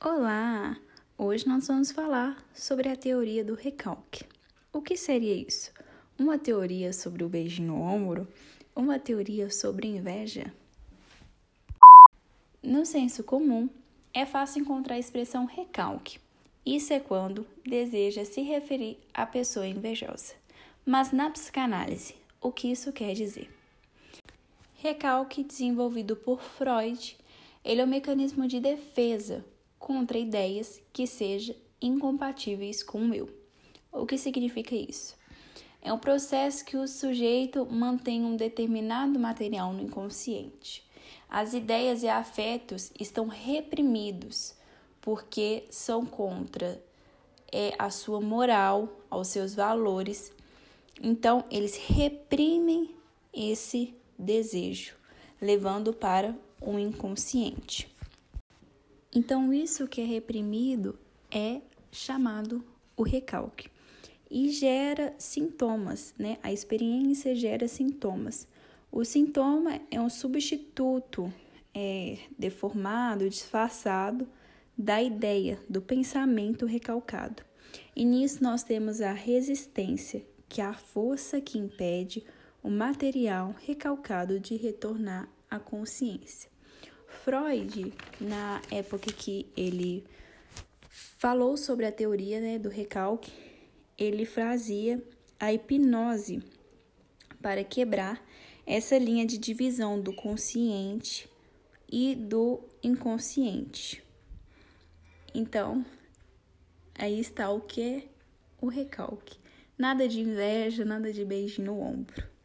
Olá! Hoje nós vamos falar sobre a teoria do recalque. O que seria isso? Uma teoria sobre o beijinho no ombro? Uma teoria sobre inveja? No senso comum, é fácil encontrar a expressão recalque. Isso é quando deseja se referir à pessoa invejosa. Mas na psicanálise, o que isso quer dizer? Recalque, desenvolvido por Freud, ele é um mecanismo de defesa contra ideias que sejam incompatíveis com o eu. O que significa isso? É um processo que o sujeito mantém um determinado material no inconsciente. As ideias e afetos estão reprimidos porque são contra é, a sua moral, aos seus valores. Então, eles reprimem esse desejo, levando para o inconsciente. Então, isso que é reprimido é chamado o recalque e gera sintomas, né? A experiência gera sintomas. O sintoma é um substituto é, deformado, disfarçado da ideia, do pensamento recalcado. E nisso nós temos a resistência, que é a força que impede o material recalcado de retornar à consciência. Freud, na época que ele falou sobre a teoria né, do recalque, ele fazia a hipnose para quebrar essa linha de divisão do consciente e do inconsciente. Então, aí está o que o recalque. Nada de inveja, nada de beijo no ombro.